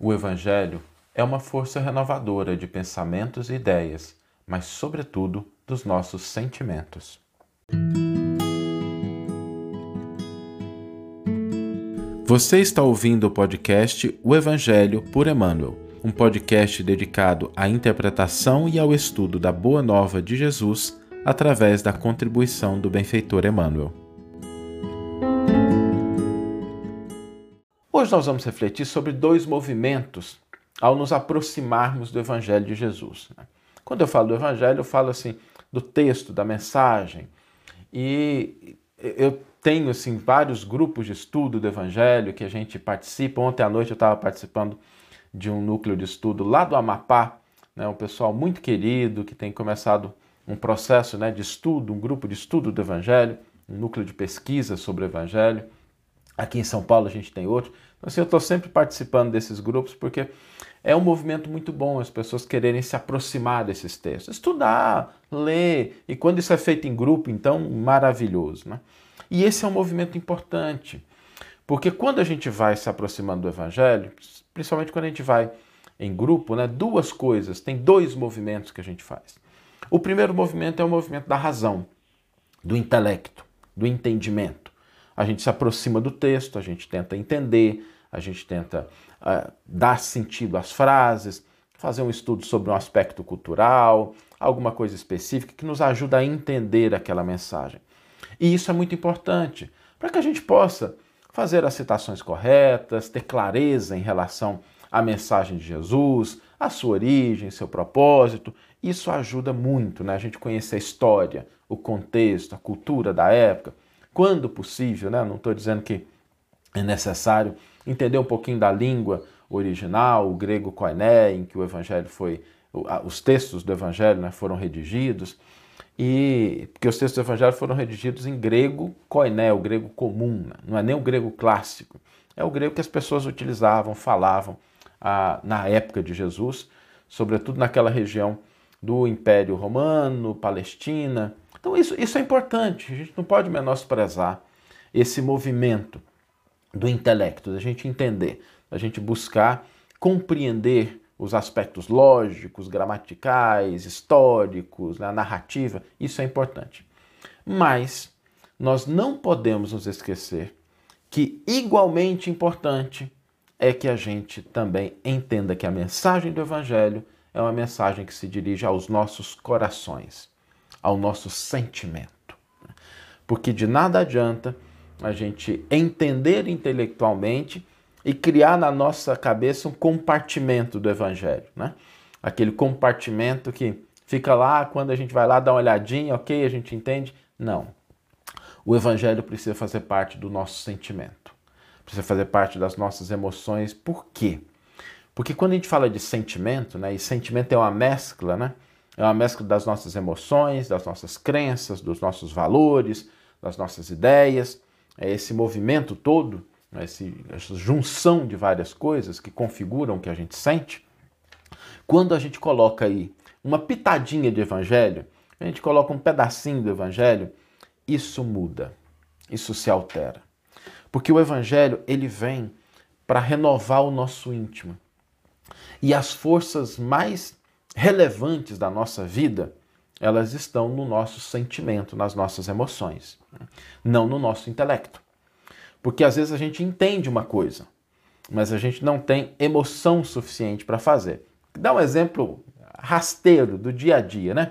O Evangelho é uma força renovadora de pensamentos e ideias, mas, sobretudo, dos nossos sentimentos. Você está ouvindo o podcast O Evangelho por Emmanuel, um podcast dedicado à interpretação e ao estudo da Boa Nova de Jesus através da contribuição do benfeitor Emmanuel. Hoje nós vamos refletir sobre dois movimentos ao nos aproximarmos do Evangelho de Jesus. Né? Quando eu falo do Evangelho, eu falo assim do texto, da mensagem. E eu tenho assim vários grupos de estudo do Evangelho que a gente participa. Ontem à noite eu estava participando de um núcleo de estudo lá do Amapá, né, um pessoal muito querido que tem começado um processo né, de estudo, um grupo de estudo do Evangelho, um núcleo de pesquisa sobre o Evangelho. Aqui em São Paulo a gente tem outro. Então, assim, eu estou sempre participando desses grupos porque é um movimento muito bom as pessoas quererem se aproximar desses textos, estudar, ler, e quando isso é feito em grupo, então maravilhoso. Né? E esse é um movimento importante, porque quando a gente vai se aproximando do Evangelho, principalmente quando a gente vai em grupo, né, duas coisas, tem dois movimentos que a gente faz. O primeiro movimento é o movimento da razão, do intelecto, do entendimento. A gente se aproxima do texto, a gente tenta entender, a gente tenta uh, dar sentido às frases, fazer um estudo sobre um aspecto cultural, alguma coisa específica que nos ajuda a entender aquela mensagem. E isso é muito importante para que a gente possa fazer as citações corretas, ter clareza em relação à mensagem de Jesus, a sua origem, seu propósito. Isso ajuda muito, né? A gente conhecer a história, o contexto, a cultura da época, quando possível, né? Não estou dizendo que é necessário entender um pouquinho da língua original, o grego koiné, em que o evangelho foi, os textos do evangelho né, foram redigidos, e porque os textos do evangelho foram redigidos em grego koiné, o grego comum, né? não é nem o grego clássico, é o grego que as pessoas utilizavam, falavam ah, na época de Jesus, sobretudo naquela região do Império Romano, Palestina. Então isso, isso é importante, a gente não pode menosprezar esse movimento do intelecto, da gente entender, da gente buscar compreender os aspectos lógicos, gramaticais, históricos, né, a narrativa, isso é importante. Mas nós não podemos nos esquecer que igualmente importante é que a gente também entenda que a mensagem do Evangelho é uma mensagem que se dirige aos nossos corações, ao nosso sentimento. Porque de nada adianta a gente entender intelectualmente e criar na nossa cabeça um compartimento do evangelho, né? Aquele compartimento que fica lá quando a gente vai lá dar uma olhadinha, ok, a gente entende? Não. O evangelho precisa fazer parte do nosso sentimento, precisa fazer parte das nossas emoções. Por quê? Porque quando a gente fala de sentimento, né, e sentimento é uma mescla, né? É uma mescla das nossas emoções, das nossas crenças, dos nossos valores, das nossas ideias é esse movimento todo, né, esse, essa junção de várias coisas que configuram o que a gente sente, quando a gente coloca aí uma pitadinha de evangelho, a gente coloca um pedacinho do evangelho, isso muda, isso se altera. Porque o evangelho, ele vem para renovar o nosso íntimo. E as forças mais relevantes da nossa vida, elas estão no nosso sentimento, nas nossas emoções, não no nosso intelecto. Porque às vezes a gente entende uma coisa, mas a gente não tem emoção suficiente para fazer. Dá um exemplo rasteiro do dia a dia, né?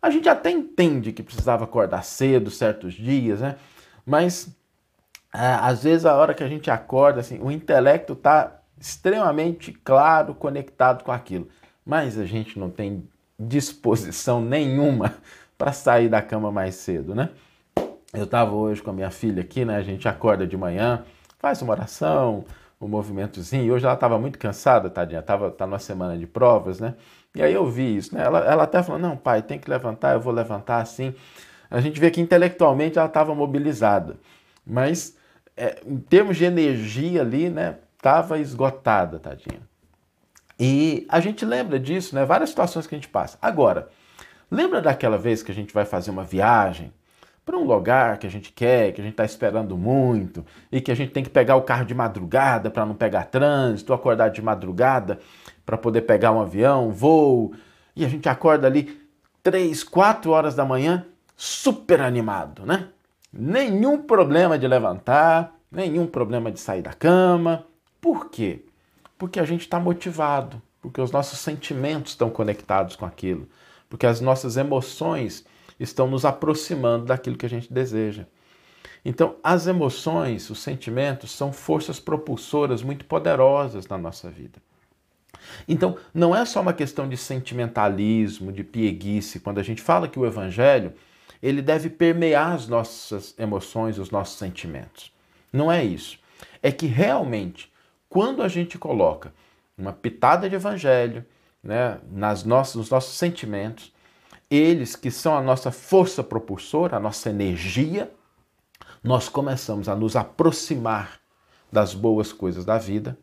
A gente até entende que precisava acordar cedo certos dias, né? Mas às vezes a hora que a gente acorda, assim, o intelecto está extremamente claro, conectado com aquilo, mas a gente não tem disposição nenhuma para sair da cama mais cedo, né? Eu estava hoje com a minha filha aqui, né? A gente acorda de manhã, faz uma oração, um movimentozinho. Hoje ela estava muito cansada, tadinha, tava tá numa semana de provas, né? E aí eu vi isso, né? Ela, ela até falou: "Não, pai, tem que levantar, eu vou levantar assim". A gente vê que intelectualmente ela estava mobilizada, mas é, em termos de energia ali, né? Tava esgotada, tadinha. E a gente lembra disso, né? Várias situações que a gente passa. Agora, lembra daquela vez que a gente vai fazer uma viagem para um lugar que a gente quer, que a gente está esperando muito e que a gente tem que pegar o carro de madrugada para não pegar trânsito, acordar de madrugada para poder pegar um avião, um voo, e a gente acorda ali três, quatro horas da manhã super animado, né? Nenhum problema de levantar, nenhum problema de sair da cama. Por quê? Porque a gente está motivado, porque os nossos sentimentos estão conectados com aquilo, porque as nossas emoções estão nos aproximando daquilo que a gente deseja. Então, as emoções, os sentimentos são forças propulsoras muito poderosas na nossa vida. Então, não é só uma questão de sentimentalismo, de pieguice, quando a gente fala que o evangelho, ele deve permear as nossas emoções, os nossos sentimentos. Não é isso. É que realmente, quando a gente coloca uma pitada de evangelho né, nas nossas, nos nossos sentimentos, eles que são a nossa força propulsora, a nossa energia, nós começamos a nos aproximar das boas coisas da vida,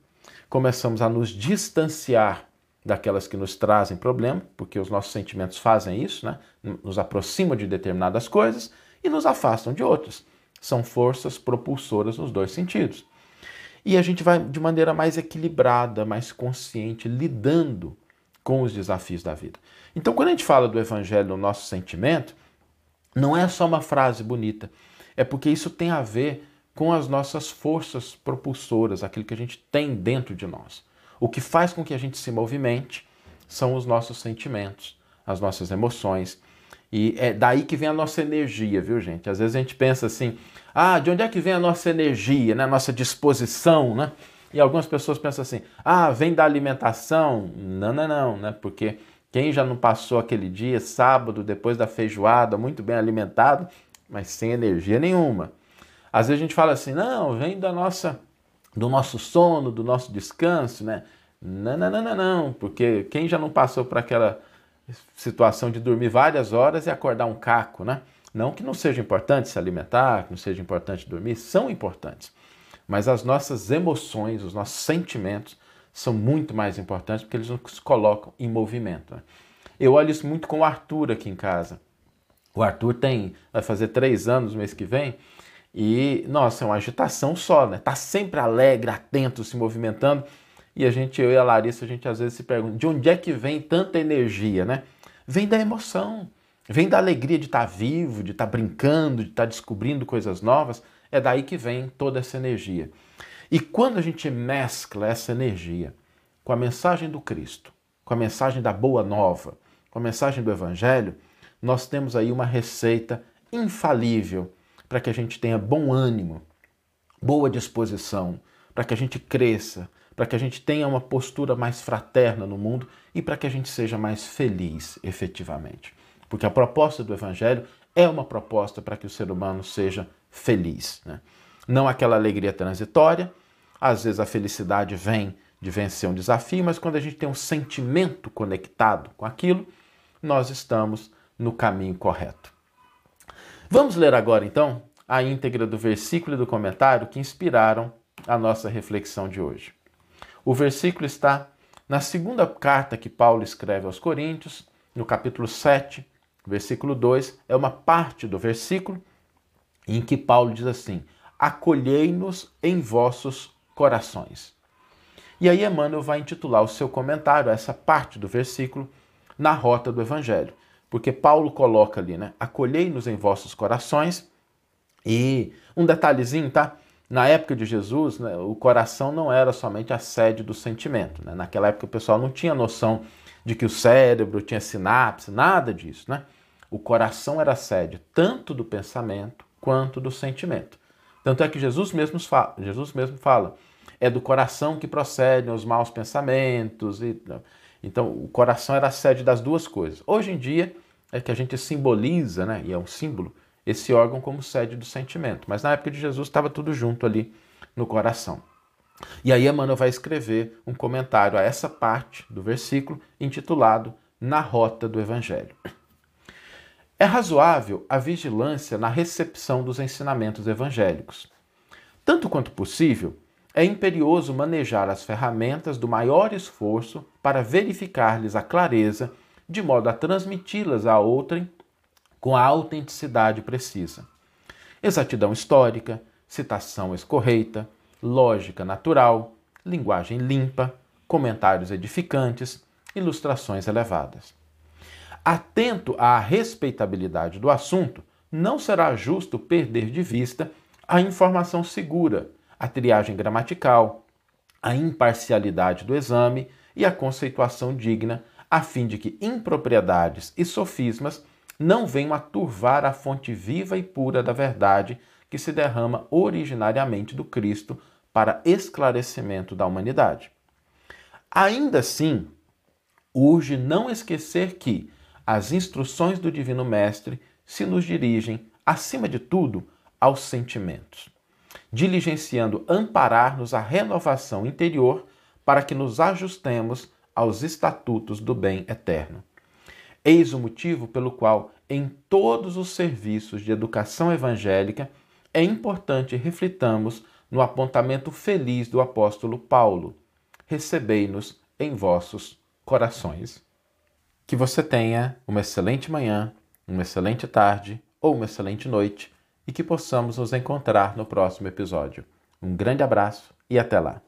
começamos a nos distanciar daquelas que nos trazem problema, porque os nossos sentimentos fazem isso, né? nos aproximam de determinadas coisas e nos afastam de outras. São forças propulsoras nos dois sentidos. E a gente vai de maneira mais equilibrada, mais consciente, lidando com os desafios da vida. Então, quando a gente fala do evangelho no nosso sentimento, não é só uma frase bonita, é porque isso tem a ver com as nossas forças propulsoras, aquilo que a gente tem dentro de nós. O que faz com que a gente se movimente são os nossos sentimentos, as nossas emoções. E é daí que vem a nossa energia, viu, gente? Às vezes a gente pensa assim: ah, de onde é que vem a nossa energia, né? a nossa disposição, né? E algumas pessoas pensam assim: ah, vem da alimentação. Não, não, não, né? Porque quem já não passou aquele dia, sábado, depois da feijoada, muito bem alimentado, mas sem energia nenhuma. Às vezes a gente fala assim, não, vem da nossa, do nosso sono, do nosso descanso, né? Não, não, não, não, não, porque quem já não passou por aquela situação de dormir várias horas e acordar um caco, né? Não que não seja importante se alimentar, que não seja importante dormir, são importantes. Mas as nossas emoções, os nossos sentimentos são muito mais importantes porque eles nos colocam em movimento. Né? Eu olho isso muito com o Arthur aqui em casa. O Arthur tem, vai fazer três anos no mês que vem, e, nossa, é uma agitação só, né? Tá sempre alegre, atento, se movimentando. E a gente, eu e a Larissa, a gente às vezes se pergunta, de onde é que vem tanta energia, né? Vem da emoção, vem da alegria de estar tá vivo, de estar tá brincando, de estar tá descobrindo coisas novas. É daí que vem toda essa energia. E quando a gente mescla essa energia com a mensagem do Cristo, com a mensagem da boa nova, com a mensagem do Evangelho, nós temos aí uma receita infalível para que a gente tenha bom ânimo, boa disposição, para que a gente cresça, para que a gente tenha uma postura mais fraterna no mundo e para que a gente seja mais feliz efetivamente. Porque a proposta do Evangelho é uma proposta para que o ser humano seja feliz. Né? Não aquela alegria transitória, às vezes a felicidade vem de vencer um desafio, mas quando a gente tem um sentimento conectado com aquilo, nós estamos no caminho correto. Vamos ler agora então a íntegra do versículo e do comentário que inspiraram a nossa reflexão de hoje. O versículo está na segunda carta que Paulo escreve aos Coríntios, no capítulo 7, versículo 2, é uma parte do versículo em que Paulo diz assim: Acolhei-nos em vossos corações. E aí Emmanuel vai intitular o seu comentário a essa parte do versículo na rota do Evangelho, porque Paulo coloca ali, né? Acolhei-nos em vossos corações. E um detalhezinho, tá? Na época de Jesus, né, o coração não era somente a sede do sentimento. Né? Naquela época o pessoal não tinha noção de que o cérebro tinha sinapse, nada disso, né? O coração era a sede tanto do pensamento quanto do sentimento. Tanto é que Jesus mesmo fala, Jesus mesmo fala é do coração que procedem os maus pensamentos. E, então, o coração era a sede das duas coisas. Hoje em dia, é que a gente simboliza, né, e é um símbolo, esse órgão como sede do sentimento. Mas na época de Jesus estava tudo junto ali no coração. E aí Emmanuel vai escrever um comentário a essa parte do versículo intitulado Na Rota do Evangelho. É razoável a vigilância na recepção dos ensinamentos evangélicos. Tanto quanto possível, é imperioso manejar as ferramentas do maior esforço para verificar-lhes a clareza, de modo a transmiti-las a outrem com a autenticidade precisa. Exatidão histórica, citação escorreita, lógica natural, linguagem limpa, comentários edificantes, ilustrações elevadas. Atento à respeitabilidade do assunto, não será justo perder de vista a informação segura, a triagem gramatical, a imparcialidade do exame e a conceituação digna, a fim de que impropriedades e sofismas não venham a turvar a fonte viva e pura da verdade que se derrama originariamente do Cristo para esclarecimento da humanidade. Ainda assim, urge não esquecer que as instruções do Divino Mestre se nos dirigem, acima de tudo, aos sentimentos, diligenciando amparar-nos a renovação interior para que nos ajustemos aos estatutos do bem eterno. Eis o motivo pelo qual, em todos os serviços de educação evangélica, é importante reflitamos no apontamento feliz do apóstolo Paulo: recebei-nos em vossos corações. Que você tenha uma excelente manhã, uma excelente tarde ou uma excelente noite e que possamos nos encontrar no próximo episódio. Um grande abraço e até lá!